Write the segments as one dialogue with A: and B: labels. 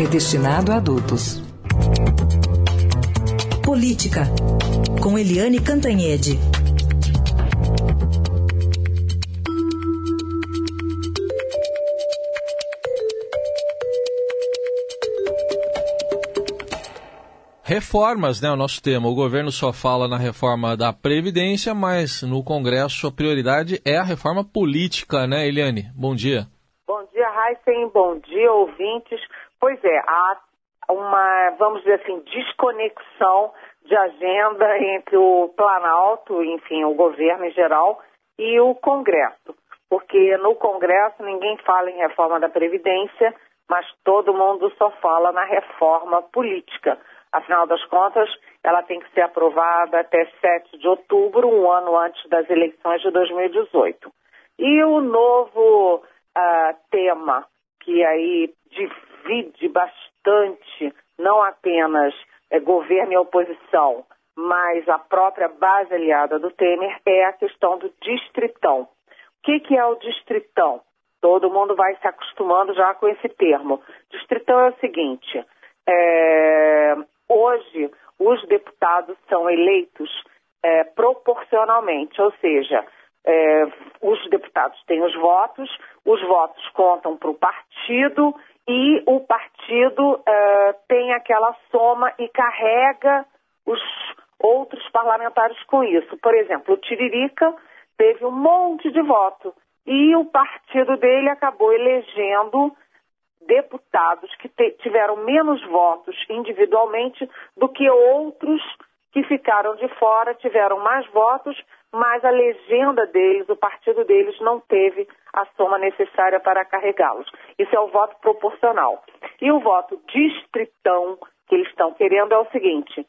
A: é de destinado a adultos.
B: Política, com Eliane Cantanhede.
C: Reformas, né? O nosso tema. O governo só fala na reforma da Previdência, mas no Congresso a prioridade é a reforma política, né, Eliane? Bom dia.
D: Bom dia, Heisen. Bom dia, ouvintes. Pois é, há uma, vamos dizer assim, desconexão de agenda entre o Planalto, enfim, o governo em geral, e o Congresso. Porque no Congresso ninguém fala em reforma da Previdência, mas todo mundo só fala na reforma política. Afinal das contas, ela tem que ser aprovada até 7 de outubro, um ano antes das eleições de 2018. E o novo uh, tema que aí divide bastante não apenas é, governo e oposição, mas a própria base aliada do Temer é a questão do distritão. O que, que é o distritão? Todo mundo vai se acostumando já com esse termo. Distritão é o seguinte: é, hoje os deputados são eleitos é, proporcionalmente, ou seja, é, os deputados têm os votos, os votos contam para o partido e o partido uh, tem aquela soma e carrega os outros parlamentares com isso. Por exemplo, o Tiririca teve um monte de voto e o partido dele acabou elegendo deputados que tiveram menos votos individualmente do que outros que ficaram de fora, tiveram mais votos, mas a legenda deles, o partido deles, não teve a soma necessária para carregá-los. Isso é o voto proporcional. E o voto distritão que eles estão querendo é o seguinte: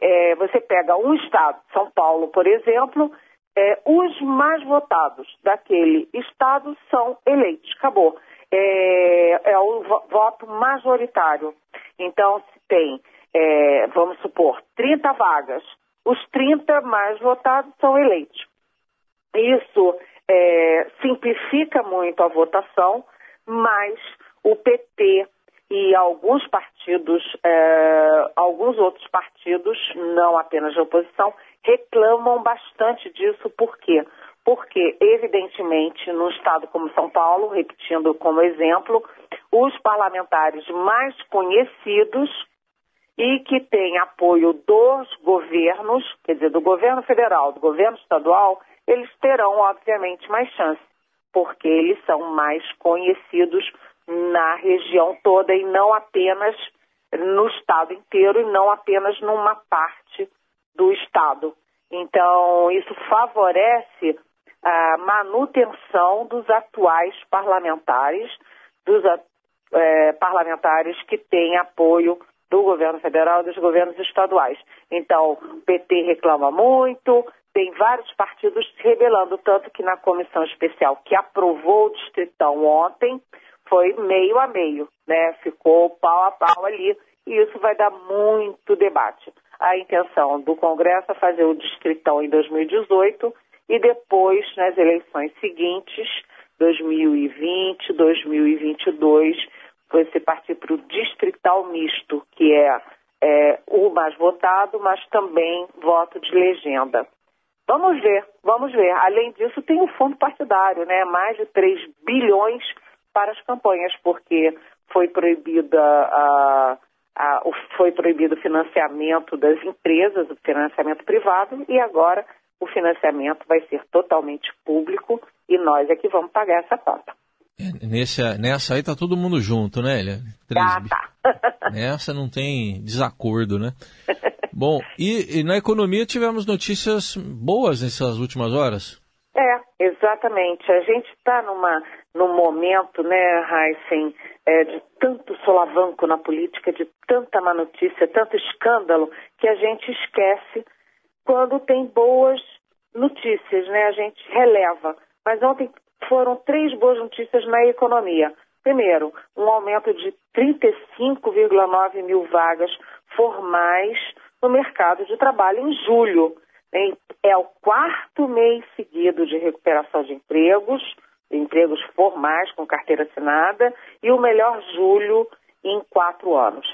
D: é, você pega um estado, São Paulo, por exemplo, é, os mais votados daquele estado são eleitos. Acabou. É, é o voto majoritário. Então, se tem, é, vamos supor, 30 vagas os 30 mais votados são eleitos. Isso é, simplifica muito a votação, mas o PT e alguns partidos, é, alguns outros partidos, não apenas de oposição, reclamam bastante disso. Por quê? Porque, evidentemente, num estado como São Paulo, repetindo como exemplo, os parlamentares mais conhecidos e que tem apoio dos governos, quer dizer, do governo federal, do governo estadual, eles terão, obviamente, mais chance, porque eles são mais conhecidos na região toda e não apenas no estado inteiro e não apenas numa parte do estado. Então, isso favorece a manutenção dos atuais parlamentares, dos é, parlamentares que têm apoio do governo federal e dos governos estaduais. Então, o PT reclama muito, tem vários partidos se rebelando, tanto que na comissão especial que aprovou o distritão ontem, foi meio a meio, né? Ficou pau a pau ali, e isso vai dar muito debate. A intenção do Congresso é fazer o distritão em 2018 e depois, nas eleições seguintes, 2020, 2022, você partir para o distrital misto, que é, é o mais votado, mas também voto de legenda. Vamos ver, vamos ver. Além disso, tem o fundo partidário, né? Mais de 3 bilhões para as campanhas, porque foi proibida a, a, foi proibido o financiamento das empresas, o financiamento privado, e agora o financiamento vai ser totalmente público e nós é que vamos pagar essa conta.
C: É, nessa, nessa aí tá todo mundo junto, né, Elia?
D: Ah, tá.
C: Nessa não tem desacordo, né? Bom, e, e, na economia tivemos notícias boas nessas últimas horas?
D: É, exatamente. A gente está numa num momento, né, Heisen, é, de tanto solavanco na política, de tanta má notícia, tanto escândalo, que a gente esquece quando tem boas notícias, né? A gente releva. Mas ontem foram três boas notícias na economia. Primeiro, um aumento de 35,9 mil vagas formais no mercado de trabalho em julho. É o quarto mês seguido de recuperação de empregos, empregos formais com carteira assinada, e o melhor julho em quatro anos.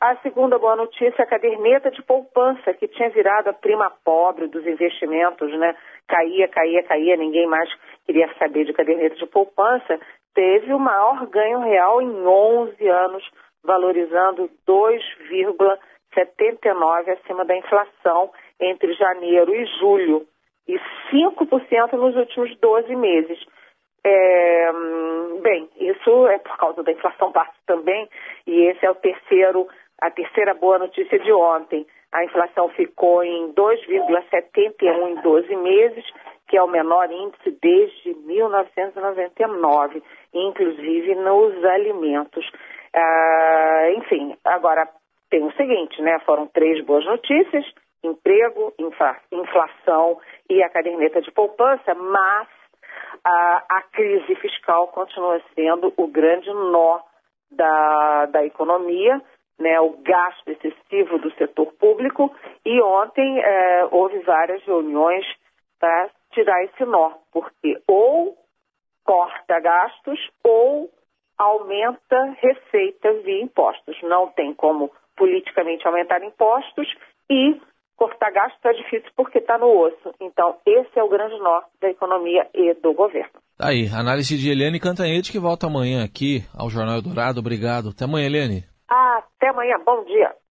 D: A segunda boa notícia é a caderneta de poupança, que tinha virado a prima pobre dos investimentos, né? Caía, caía, caía, ninguém mais queria saber de caderneta de poupança. Teve o maior ganho real em 11 anos, valorizando 2,79 acima da inflação entre janeiro e julho, e 5% nos últimos 12 meses. É, bem, isso é por causa da inflação baixa também, e esse é o terceiro a terceira boa notícia de ontem. A inflação ficou em 2,71 em 12 meses, que é o menor índice desde 1999, inclusive nos alimentos. Ah, enfim, agora tem o seguinte, né? Foram três boas notícias: emprego, inflação e a caderneta de poupança, mas a, a crise fiscal continua sendo o grande nó da, da economia né, o gasto excessivo do setor público e ontem é, houve várias reuniões para tirar esse nó, porque ou corta gastos ou aumenta receitas via impostos. Não tem como politicamente aumentar impostos e cortar gastos está difícil porque está no osso. Então, esse é o grande nó da economia e do governo.
C: Tá aí, análise de Eliane Cantanhete, que volta amanhã aqui ao Jornal Dourado. Obrigado. Até amanhã, Eliane.
D: Até amanhã. Bom dia.